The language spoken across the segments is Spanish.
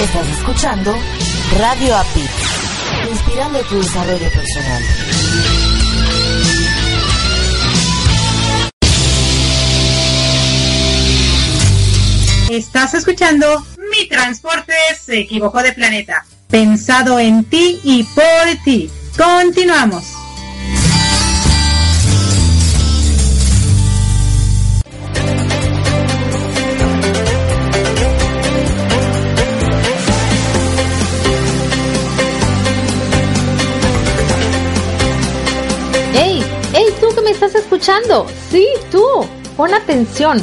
Estás escuchando Radio API, inspirando tu desarrollo personal. Estás escuchando Mi Transporte se equivocó de planeta. Pensado en ti y por ti. Continuamos. Sí, tú. Pon atención.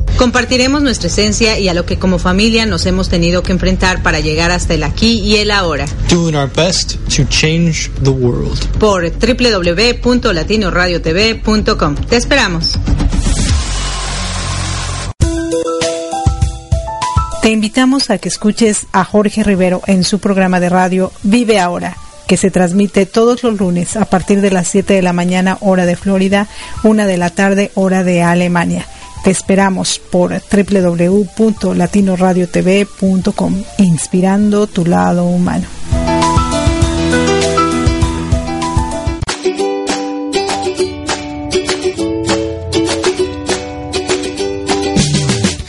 Compartiremos nuestra esencia y a lo que como familia nos hemos tenido que enfrentar para llegar hasta el aquí y el ahora. doing our best to change the world. Por www.latinoradiotv.com. Te esperamos. Te invitamos a que escuches a Jorge Rivero en su programa de radio Vive Ahora, que se transmite todos los lunes a partir de las 7 de la mañana hora de Florida, 1 de la tarde hora de Alemania. Te esperamos por www.latinoradiotv.com, inspirando tu lado humano.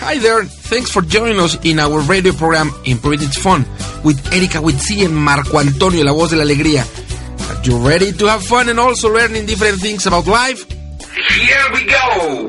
Hi there, thanks for joining us in our radio program Improve It's Fun with Erika Witsi and Marco Antonio, la voz de la alegría. Are you ready to have fun and also learning different things about life? Here we go!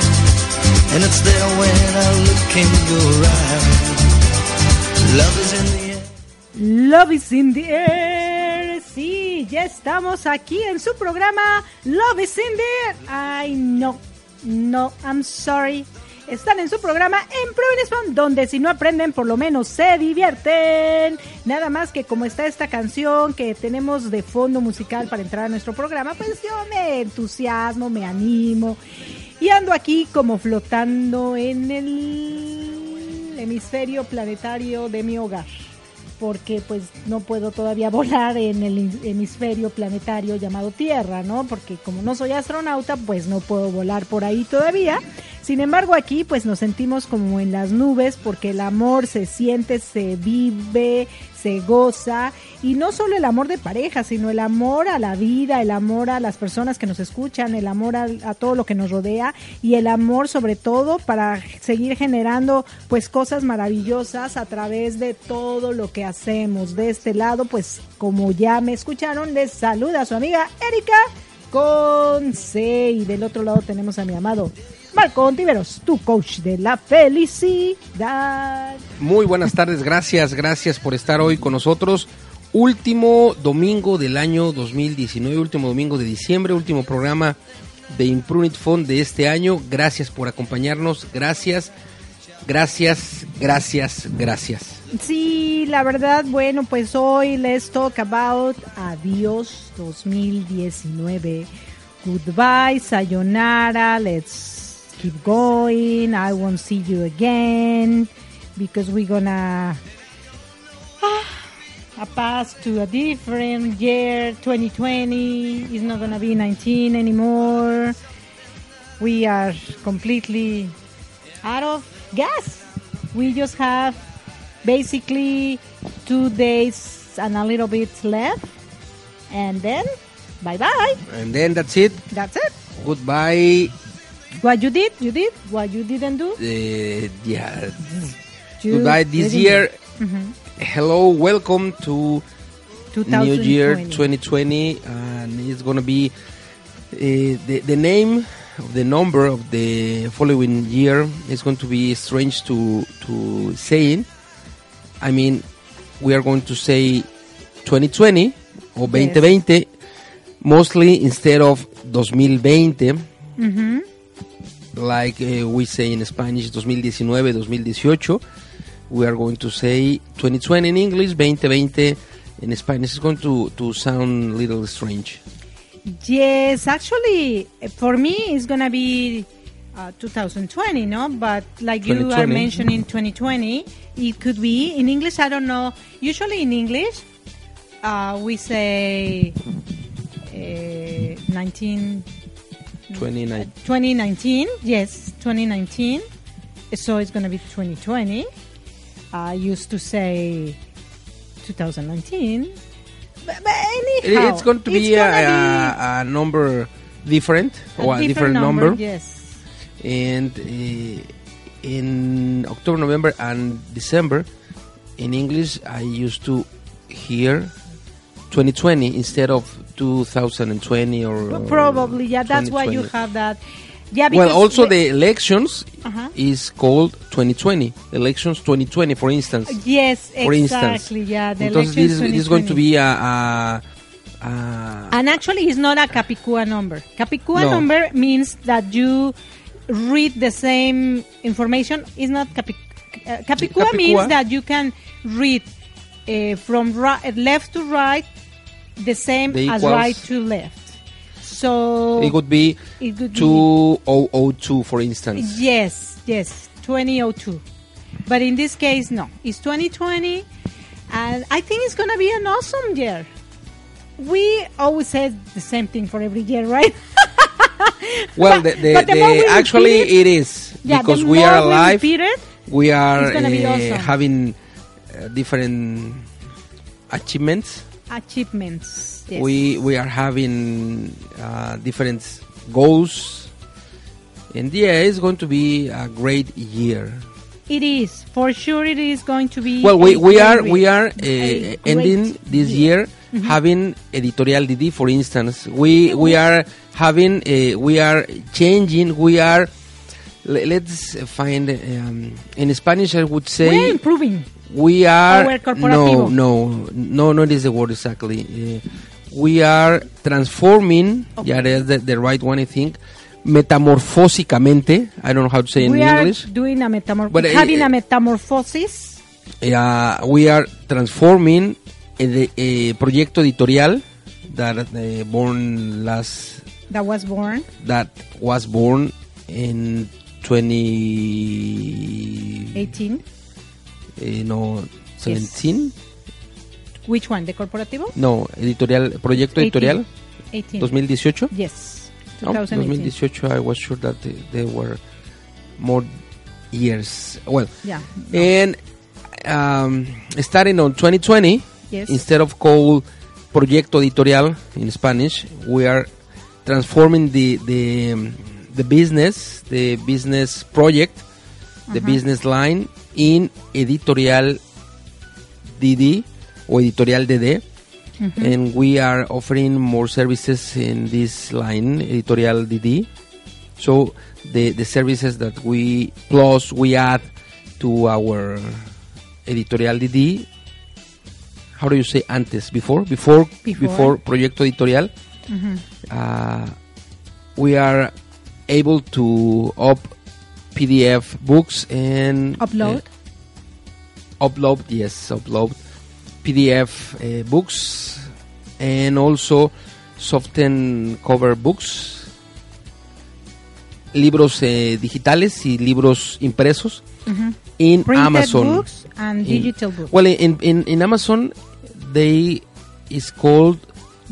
Love is in the air. Love is in the air. Sí, ya estamos aquí en su programa Love is in the air. Ay, no. No, I'm sorry. Están en su programa en Fun, donde si no aprenden, por lo menos se divierten. Nada más que como está esta canción que tenemos de fondo musical para entrar a nuestro programa, pues yo me entusiasmo, me animo y ando aquí como flotando en el hemisferio planetario de mi hogar porque pues no puedo todavía volar en el hemisferio planetario llamado Tierra, ¿no? Porque como no soy astronauta, pues no puedo volar por ahí todavía. Sin embargo, aquí pues nos sentimos como en las nubes porque el amor se siente, se vive, se goza y no solo el amor de pareja, sino el amor a la vida, el amor a las personas que nos escuchan, el amor a, a todo lo que nos rodea y el amor sobre todo para seguir generando pues cosas maravillosas a través de todo lo que hacemos. De este lado, pues como ya me escucharon, les saluda su amiga Erika con C y del otro lado tenemos a mi amado Marco Ontiveros, tu coach de la felicidad. Muy buenas tardes, gracias, gracias por estar hoy con nosotros. Último domingo del año 2019, último domingo de diciembre, último programa de Imprunit Fund de este año. Gracias por acompañarnos, gracias, gracias, gracias, gracias. Sí, la verdad, bueno, pues hoy let's talk about adiós 2019. Goodbye, sayonara, let's keep going. I won't see you again because we're gonna ah, a pass to a different year. 2020 is not gonna be 19 anymore. We are completely out of gas. We just have basically two days and a little bit left, and then bye bye. And then that's it. That's it. Goodbye. What you did, you did. What you didn't do, Uh, yeah. you Goodbye this year. do. Mhm. Hello, welcome to New Year 2020. 2020, and it's gonna be uh, the the name of the number of the following year is going to be strange to to saying. I mean, we are going to say 2020 or 2020 mostly instead of 2020 Mhm. Like uh, we say in Spanish 2019, 2018. We are going to say 2020 in English, 2020 in Spanish. It's going to, to sound a little strange. Yes, actually, for me, it's gonna be uh, 2020, no? But like you are mentioning 2020, it could be in English. I don't know. Usually in English, uh, we say uh, 19, 2019. 2019. Yes, 2019. So it's gonna be 2020. I used to say 2019. But, but anyhow, it's going to be a, a, a number different be or a different, number. Yes. And uh, in October, November, and December, in English, I used to hear 2020 instead of 2020 or. Well, probably, yeah. That's why you have that. Yeah. Well, also the- elections Uh-huh. is called 2020. Elections 2020, for instance. Yes, For instance. exactly. Yeah. The Entonces, elections this, is going to 2020. be a, a, a And actually, it's not a Capicua number. Capicua No. number means that you read the same information. It's not Capic. Uh, Capicua, Capicua. means that you can read uh, from left to right the same The as right to left. So it would be it could be 2002, for instance. Yes, yes, 2002. But in this case, no. It's 2020, and I think it's going to be an awesome year. We always say the same thing for every year, right? Well, the, the, But the we actually repeat it is Yeah, because we are more we alive. it, We are It's gonna be uh, awesome. having uh, different achievements. Achievements. Yes. We we are having uh, different goals, and yeah, it's going to be a great year. It is for sure. It is going to be. Well, we, we are we are uh, ending this year Mhm. having editorial DD. For instance, we we are having uh, we are changing. We are let's find um, in Spanish. I would say We're improving. We are no no no not is the word exactly. Uh, we are transforming. Yeah, that's the, the right one. I think metamorfósicamente. I don't know how to say in we are English. doing a metamorphosis. Uh, having a metamorphosis. Uh, we are transforming a, a proyecto editorial that born last That was born. that was born in 20 18. Eh, no 17 Which one? The corporativo? no editorial proyecto 18. editorial 18. 2018 Yes. No, 2018. 2018 I was sure that they, they were more years well Yeah. and um, starting on 2020 Yes. instead of called proyecto editorial in Spanish we are transforming the the um, the business the business project the Ajá. business line in editorial DD or editorial DD Mhm. and we are offering more services in this line editorial DD so the the services that we plus we add to our editorial DD how do you say antes before before Before. before proyecto editorial Mhm. uh, we are able to up PDF books and Upload. uh, upload yes upload PDF uh, books and also soften cover books libros eh, digitales y libros impresos Mhm. in Printed Amazon books and In- digital books. well in, in, in Amazon they is called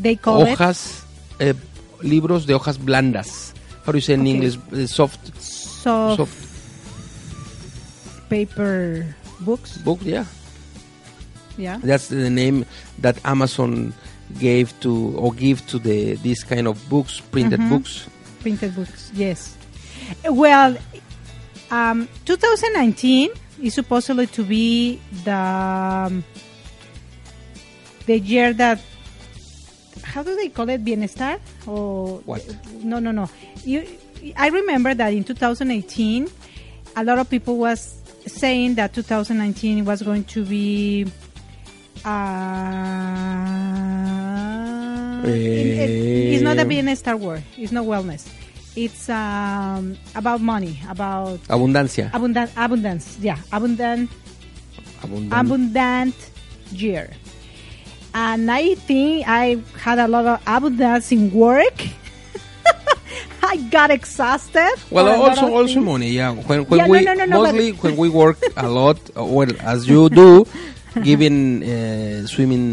They call hojas eh, libros de hojas blandas how do you say in. English Eh, soft soft, soft paper books. book yeah Yeah. that's the name that Amazon gave to or give to the this kind of books printed Mhm. books Printed books. Yes. Well, um, 2019 is supposedly to be the um, the year that how do they call it bienestar or What? no no no you i remember that in 2018 a lot of people was saying that 2019 was going to be uh, it- it- it's not a Eh. bienestar word it's not wellness it's um, about money about abundancia abundant abundance yeah abundant Abundan- abundant year. And I think I had a lot of abundance in work. I got exhausted. well for a lot also also money yeah when, when Yeah, we no, no, no, mostly when we work a lot uh, well as you do giving uh, swimming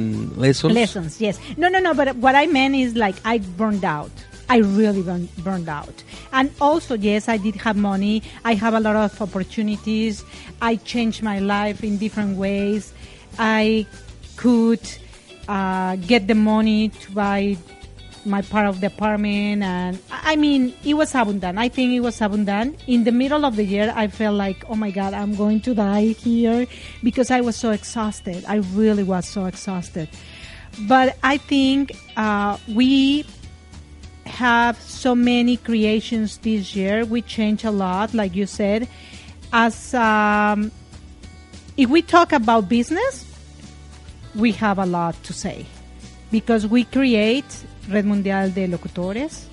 lessons Lessons, yes. No, no, no. But what I meant is like I burned out. I really burned, burned out. And also, yes, I did have money. I have a lot of opportunities. I changed my life in different ways. I could uh, get the money to buy my part of the apartment and I mean it was abundant. I think it was abundant. In the middle of the year I felt like, oh my god, I'm going to die here because I was so exhausted. I really was so exhausted. But I think uh, we have so many creations this year. We change a lot, like you said. As um, if we talk about business, we have a lot to say because we create Red Mundial de Locutores,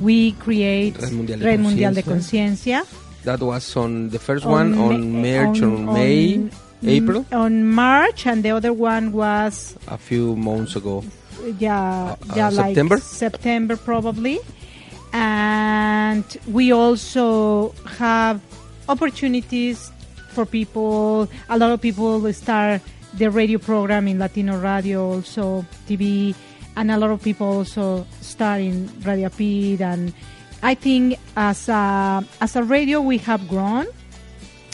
we create Red Mundial de Red Mundial de Conciencia. That was on the first one on March or on- May on- April On March, and the other one was a few months ago yeah, Uh, yeah, like September? September probably. And we also have opportunities for people. A lot of people start the radio program in Latino Radio, also TV, and a lot of people also start in Radio Pid. And I think as a, as a radio, we have grown.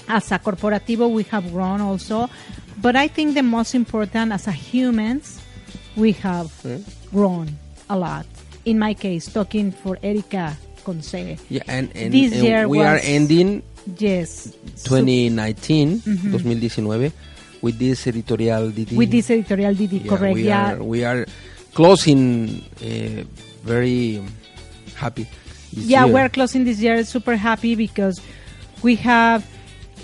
as a corporativo we have grown also but i think the most important as a humans we have grown a lot in my case talking for Erika conce Yeah, and, and, This and year we are ending yes 2019, Mhm. 2019, with this editorial DD. with this editorial did Yeah, correct we yeah Are, we are closing uh, very happy. yeah year. we're closing this year super happy because we have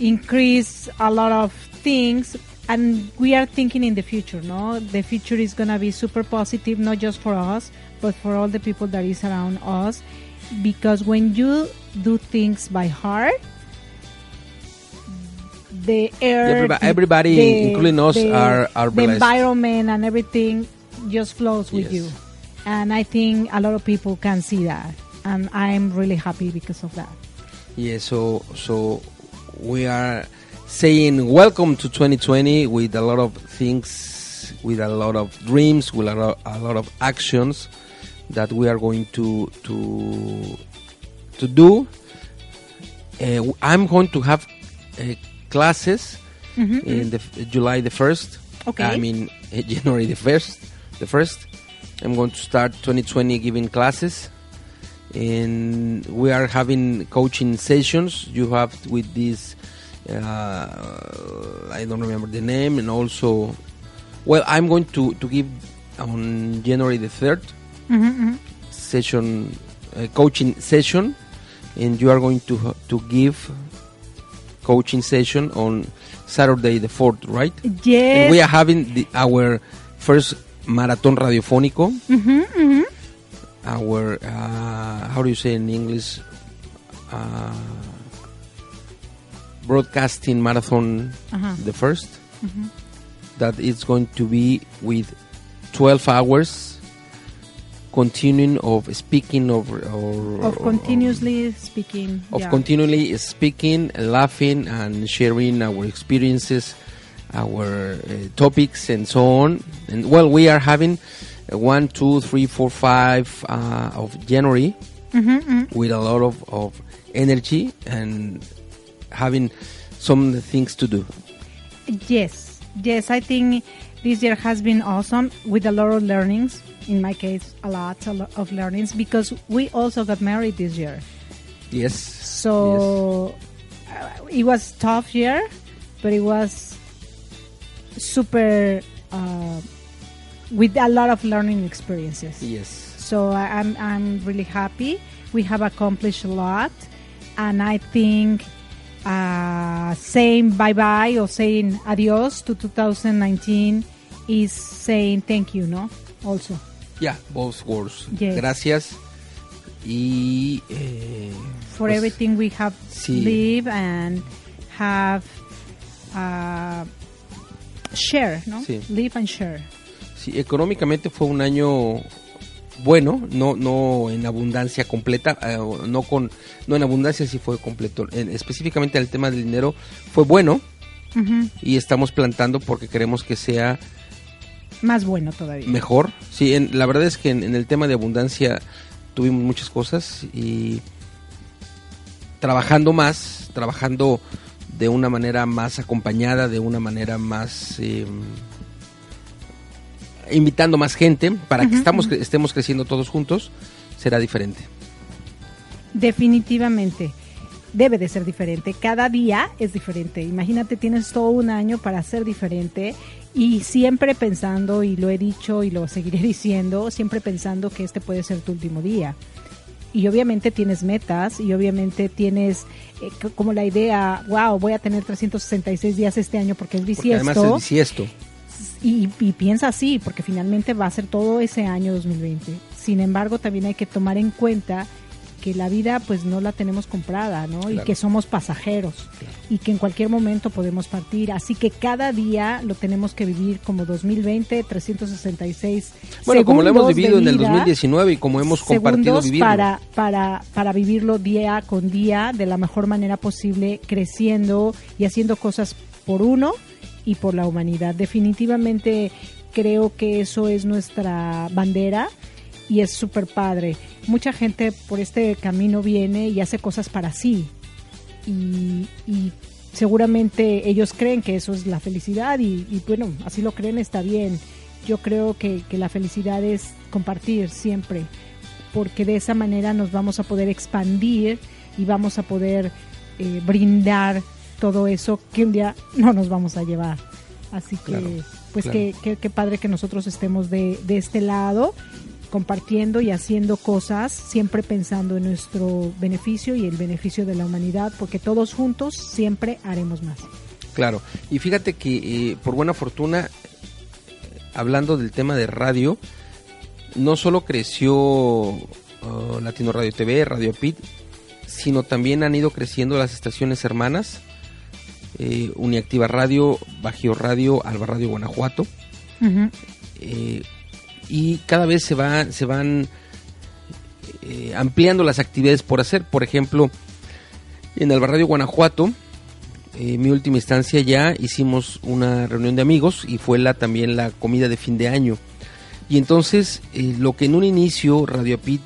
increased a lot of things and we are thinking in the future no the future is going to be super positive not just for us but for all the people that is around us because when you do things by heart the air everybody, the- including us, the- are- are the blessed. environment and everything just flows with Yes. you and i think a lot of people can see that and i'm really happy because of that Yeah, so so we are saying welcome to 2020 with a lot of things, with a lot of dreams, with a lot, a lot of actions that we are going to to to do. Uh, I'm going to have uh, classes Mhm, in the f- July the first. Okay. I mean uh, January the first. The first. I'm going to start 2020 giving classes and we are having coaching sessions you have with this uh, i don't remember the name and also well i'm going to to give on january the 3rd Mhm, mhm. session uh, coaching session and you are going to to give coaching session on saturday the 4th right Yes. and we are having the, our first marathon radiofónico our uh, how do you say in English uh, broadcasting marathon Uh-huh. the 1st Mhm. that is going to be with 12 hours continuing of speaking of or, of continuously speaking of yeah. continually speaking laughing and sharing our experiences our uh, topics and so on and well we are having uh, one two three four five uh, of january Mhm, mhm. with a lot of, of energy and having some things to do Yes, yes, I think this year has been awesome with a lot of learnings. In my case, a lot, a lot of learnings because we also got married this year. yes So uh, it was tough year, but it was super uh, with a lot of learning experiences. yes So I'm I'm really happy. We have accomplished a lot, and I think uh, saying bye bye or saying adios to 2019 is saying thank you, no? Also, yeah both words Yes. gracias y eh, for pues, everything we have sí. lived and have uh, share, no? Sí. Live and share. Sí, económicamente fue un año bueno, no no en abundancia completa, eh, no con no en abundancia sí fue completo. En- específicamente el tema del dinero fue bueno y estamos plantando porque queremos que sea Más bueno todavía. mejor. Sí, en- la verdad es que en, en el tema de abundancia tuvimos muchas cosas y trabajando más, trabajando de una manera más acompañada, de una manera más eh, invitando más gente para que estamos, estemos creciendo todos juntos, será diferente. Definitivamente. Debe de ser diferente. Cada día es diferente. Imagínate, tienes todo un año para ser diferente y siempre pensando, y lo he dicho y lo seguiré diciendo, siempre pensando que este puede ser tu último día. Y obviamente tienes metas y obviamente tienes eh, como la idea, wow, voy a tener 366 días este año porque es Porque bisiesto. además es bisiesto. Y, y piensa así, porque finalmente va a ser todo ese año 2020. Sin embargo, también hay que tomar en cuenta que la vida pues no la tenemos comprada, ¿no? Y que somos pasajeros y que en cualquier momento podemos partir. Así que cada día lo tenemos que vivir como 2020, 366 Bueno, como lo hemos vivido en el vida, 2019 y como hemos compartido vivirlo. para, para, para vivirlo día con día de la mejor manera posible, creciendo y haciendo cosas por uno y por la humanidad. Definitivamente creo que eso es nuestra bandera y es súper padre. Mucha gente por este camino viene y hace cosas para sí. Y, y seguramente ellos creen que eso es la felicidad y, y bueno, así lo creen, está bien. Yo creo que, que la felicidad es compartir siempre, porque de esa manera nos vamos a poder expandir y vamos a poder eh, brindar todo eso que un día no nos vamos a llevar. Así que, Claro, pues claro. que- que padre que nosotros estemos de, de este lado, compartiendo y haciendo cosas, siempre pensando en nuestro beneficio y el beneficio de la humanidad, porque todos juntos siempre haremos más. Claro, y fíjate que eh, por buena fortuna, hablando del tema de radio, no solo creció uh, Latino Radio TV, Radio Pit, sino también han ido creciendo las estaciones hermanas, eh, Uniactiva Radio, Bajío Radio, Alba Radio Guanajuato, eh, y cada vez se, va, se van eh, ampliando las actividades por hacer. Por ejemplo, en Alba Radio Guanajuato, eh, en mi última instancia ya hicimos una reunión de amigos y fue la también la comida de fin de año. Y entonces eh, lo que en un inicio Radio Pit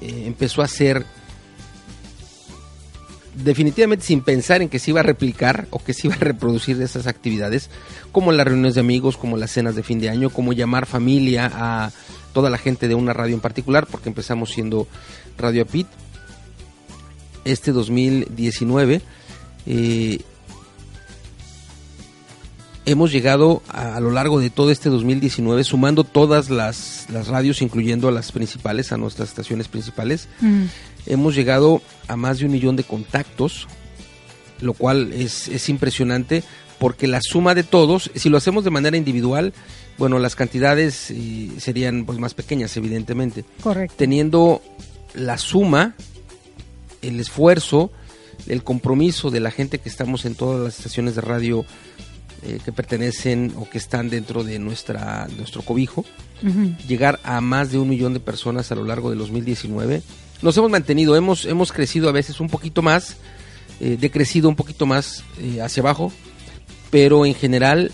eh, empezó a hacer definitivamente sin pensar en que se iba a replicar o que se iba a reproducir esas actividades, como las reuniones de amigos, como las cenas de fin de año, como llamar familia a toda la gente de una radio en particular, porque empezamos siendo Radio Pit. Este 2019 eh, hemos llegado a, a lo largo de todo este 2019, sumando todas las, las radios, incluyendo a las principales, a nuestras estaciones principales, hemos llegado a más de un millón de contactos, lo cual es, es impresionante porque la suma de todos, si lo hacemos de manera individual, bueno, las cantidades eh, serían pues más pequeñas, evidentemente. Correcto. Teniendo la suma, el esfuerzo, el compromiso de la gente que estamos en todas las estaciones de radio eh, que pertenecen o que están dentro de nuestra nuestro cobijo, llegar a más de un millón de personas a lo largo del 2019. Nos hemos mantenido, hemos, hemos crecido a veces un poquito más, eh, decrecido un poquito más eh, hacia abajo, pero en general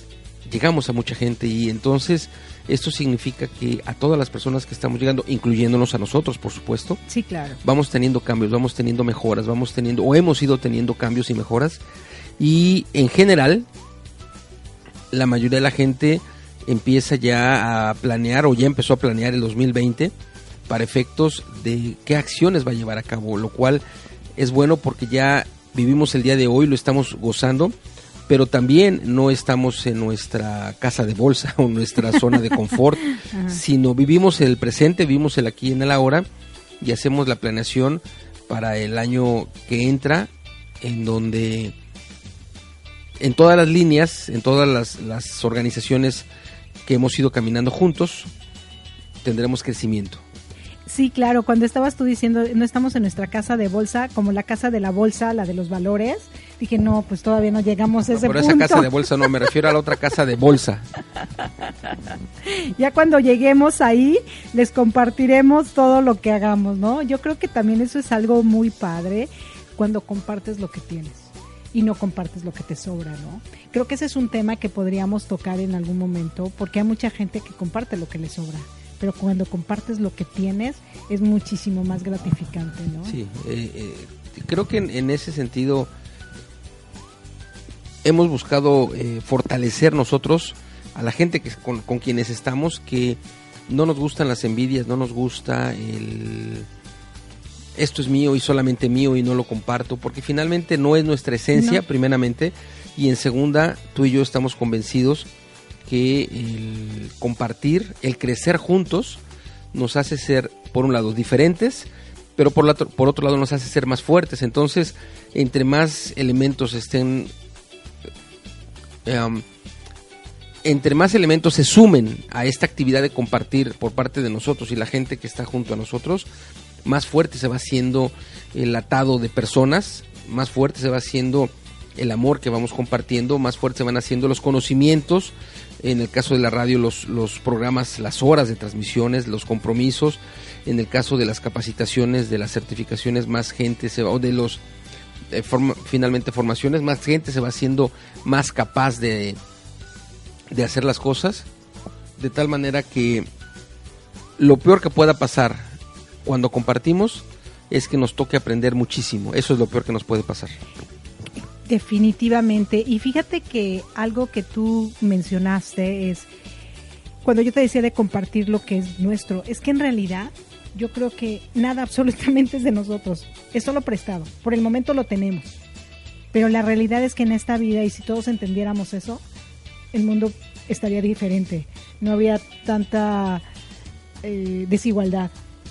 llegamos a mucha gente y entonces esto significa que a todas las personas que estamos llegando, incluyéndonos a nosotros, por supuesto, Sí, claro. vamos teniendo cambios, vamos teniendo mejoras, vamos teniendo, o hemos ido teniendo cambios y mejoras. Y en general, la mayoría de la gente empieza ya a planear o ya empezó a planear el 2020 para efectos de qué acciones va a llevar a cabo, lo cual es bueno porque ya vivimos el día de hoy, lo estamos gozando, pero también no estamos en nuestra casa de bolsa o nuestra zona de confort, sino vivimos el presente, vivimos el aquí en el ahora y hacemos la planeación para el año que entra, en donde en todas las líneas, en todas las, las organizaciones que hemos ido caminando juntos, tendremos crecimiento. Sí, claro, cuando estabas tú diciendo, no estamos en nuestra casa de bolsa, como la casa de la bolsa, la de los valores, dije, no, pues todavía no llegamos a No, ese pero punto. esa casa de bolsa no, me refiero a la otra casa de bolsa. Ya cuando lleguemos ahí, les compartiremos todo lo que hagamos, ¿no? Yo creo que también eso es algo muy padre cuando compartes lo que tienes y no compartes lo que te sobra, ¿no? Creo que ese es un tema que podríamos tocar en algún momento porque hay mucha gente que comparte lo que le sobra, pero cuando compartes lo que tienes es muchísimo más gratificante, ¿no? Sí, eh, eh, creo que en, en ese sentido hemos buscado eh, fortalecer nosotros a la gente que con, con quienes estamos, que no nos gustan las envidias, no nos gusta el esto es mío y solamente mío y no lo comparto, porque finalmente no es nuestra esencia, No. primeramente, y en segunda, tú y yo estamos convencidos que el compartir, el crecer juntos, nos hace ser, por un lado, diferentes, pero por, la, por otro lado nos hace ser más fuertes. Entonces, entre más elementos estén, em, entre más elementos se sumen a esta actividad de compartir por parte de nosotros y la gente que está junto a nosotros, más fuerte se va haciendo el atado de personas, más fuerte se va haciendo el amor que vamos compartiendo, más fuerte se van haciendo los conocimientos, en el caso de la radio los, los programas, las horas de transmisiones, los compromisos, en el caso de las capacitaciones, de las certificaciones, más gente se va, o de los finalmente formaciones, más gente se va haciendo más capaz de, de hacer las cosas, de tal manera que lo peor que pueda pasar cuando compartimos es que nos toque aprender muchísimo. Eso es lo peor que nos puede pasar. Definitivamente. Y fíjate que algo que tú mencionaste es, cuando yo te decía de compartir lo que es nuestro, es que en realidad yo creo que nada absolutamente es de nosotros, es solo prestado. Por el momento lo tenemos. Pero la realidad es que en esta vida, y si todos entendiéramos eso, el mundo estaría diferente. No había tanta eh, desigualdad.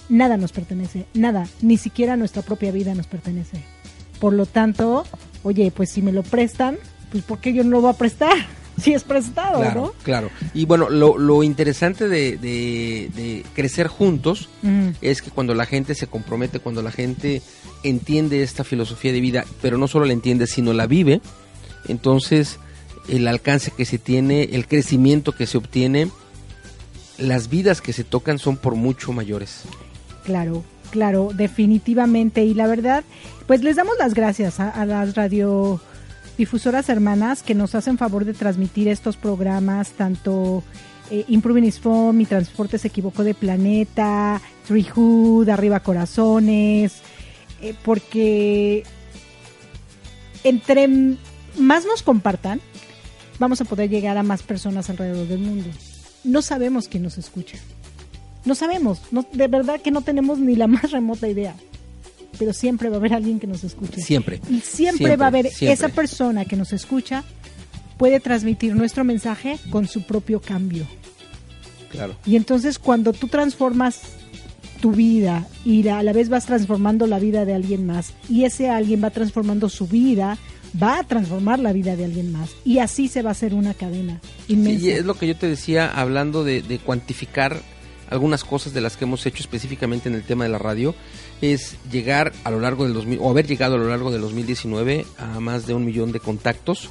Nada nos pertenece, nada, ni siquiera nuestra propia vida nos pertenece. Por lo tanto, oye, pues si me lo prestan, pues ¿por qué yo no lo voy a prestar? Si es prestado, Claro, ¿no? claro. Y bueno, lo, lo interesante de, de- de crecer juntos Ujú. es que cuando la gente se compromete, cuando la gente entiende esta filosofía de vida, pero no solo la entiende, sino la vive, entonces el alcance que se tiene, el crecimiento que se obtiene, las vidas que se tocan son por mucho mayores. Claro, claro, definitivamente. Y la verdad, pues les damos las gracias a, las radiodifusoras hermanas que nos hacen favor de transmitir estos programas, tanto eh, Improving is Fun, Mi Transporte se equivocó de planeta, Treehood, Arriba Corazones, eh, porque entre más nos compartan, vamos a poder llegar a más personas alrededor del mundo. No sabemos quién nos escucha. No sabemos, no, de verdad que no tenemos ni la más remota idea. Pero siempre va a haber alguien que nos escuche. Siempre. Y siempre, Siempre, va a haber siempre. esa persona que nos escucha, puede transmitir nuestro mensaje con su propio cambio. Claro. Y entonces cuando tú transformas tu vida y a la vez vas transformando la vida de alguien más y ese alguien va transformando su vida, va a transformar la vida de alguien más y así se va a hacer una cadena inmensa. Y es lo que yo te decía hablando de, de cuantificar algunas cosas de las que hemos hecho específicamente en el tema de la radio, es llegar a lo largo del 2000, o haber llegado a lo largo del 2019 a más de un millón de contactos.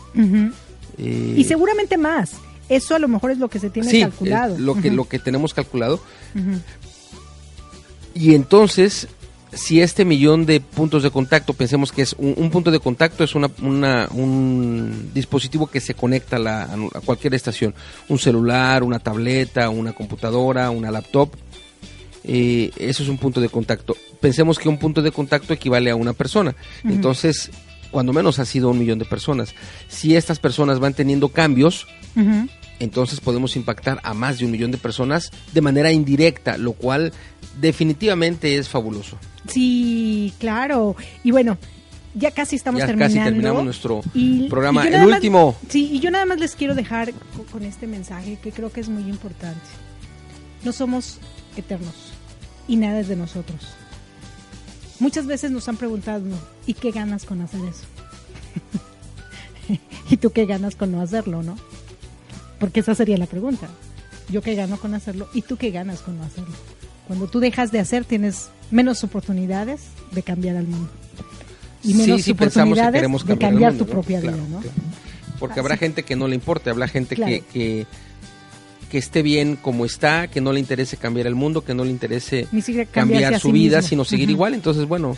Eh, Y seguramente más. Eso a lo mejor es lo que se tiene sí, calculado. es lo que, lo que tenemos calculado. Y entonces, si este millón de puntos de contacto, pensemos que es un, un punto de contacto, es una, una- un dispositivo que se conecta a, la- a cualquier estación, un celular, una tableta, una computadora, una laptop, eh, eso es un punto de contacto. Pensemos que un punto de contacto equivale a una persona, entonces, cuando menos ha sido un millón de personas. Si estas personas van teniendo cambios. Entonces podemos impactar a más de un millón de personas de manera indirecta, lo cual definitivamente es fabuloso. Sí, claro. Y bueno, ya casi estamos ya terminando. casi terminamos nuestro Y- programa. y El más- último. sí, y yo nada más les quiero dejar co- con este mensaje que creo que es muy importante. No somos eternos y nada es de nosotros. Muchas veces nos han preguntado, ¿y qué ganas con hacer eso? ¿Y tú qué ganas con no hacerlo, no? Porque esa sería la pregunta. ¿Yo qué gano con hacerlo? ¿Y tú qué ganas con no hacerlo? Cuando tú dejas de hacer, tienes menos oportunidades de cambiar al mundo. Y menos Sí, sí, pensamos que oportunidades queremos de cambiar cambiar mundo, tu ¿no? propia Claro, vida, ¿no? Porque habrá gente que no le importe, habrá gente Claro. que, que, que esté bien como está, que no le interese cambiar el mundo, que no le interese cambiar su sí vida, mismo. sino seguir igual. Entonces, bueno,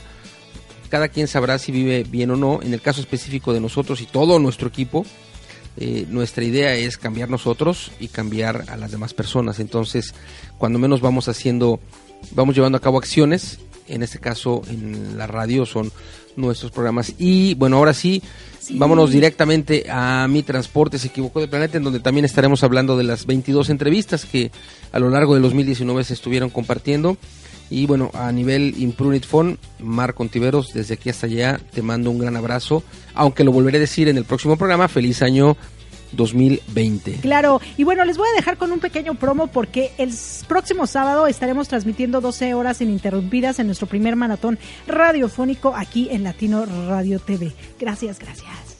cada quien sabrá si vive bien o no. En el caso específico de nosotros y todo nuestro equipo, eh, nuestra idea es cambiar nosotros y cambiar a las demás personas. Entonces, cuando menos vamos haciendo, vamos llevando a cabo acciones, en este caso en la radio son nuestros programas. Y bueno, ahora sí, vámonos directamente a Mi Transporte se equivocó de planeta, en donde también estaremos hablando de las 22 entrevistas que a lo largo de 2019 se estuvieron compartiendo. Y bueno, a nivel Imprunit Phone, Marco Ontiveros, desde aquí hasta allá te mando un gran abrazo, aunque lo volveré a decir en el próximo programa, feliz año 2020. Claro, y bueno, les voy a dejar con un pequeño promo porque el próximo sábado estaremos transmitiendo 12 horas ininterrumpidas en nuestro primer maratón radiofónico aquí en Latino Radio TV. Gracias, gracias.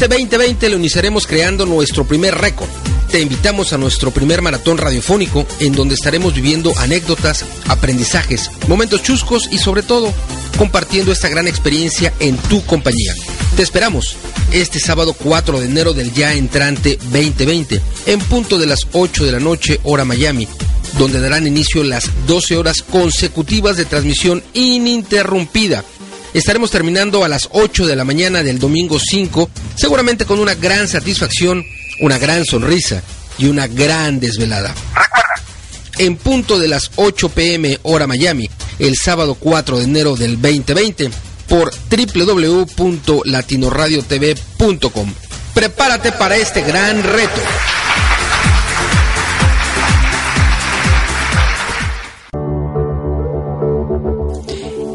Este 2020 lo iniciaremos creando nuestro primer récord. Te invitamos a nuestro primer maratón radiofónico en donde estaremos viviendo anécdotas, aprendizajes, momentos chuscos y sobre todo compartiendo esta gran experiencia en tu compañía. Te esperamos este sábado 4 de enero del ya entrante 2020 en punto de las 8 de la noche hora Miami donde darán inicio las 12 horas consecutivas de transmisión ininterrumpida. Estaremos terminando a las 8 de la mañana del domingo 5, seguramente con una gran satisfacción, una gran sonrisa y una gran desvelada. Recuerda, en punto de las 8 pm hora Miami, el sábado 4 de enero del 2020, por www.latinoradiotv.com. Prepárate para este gran reto.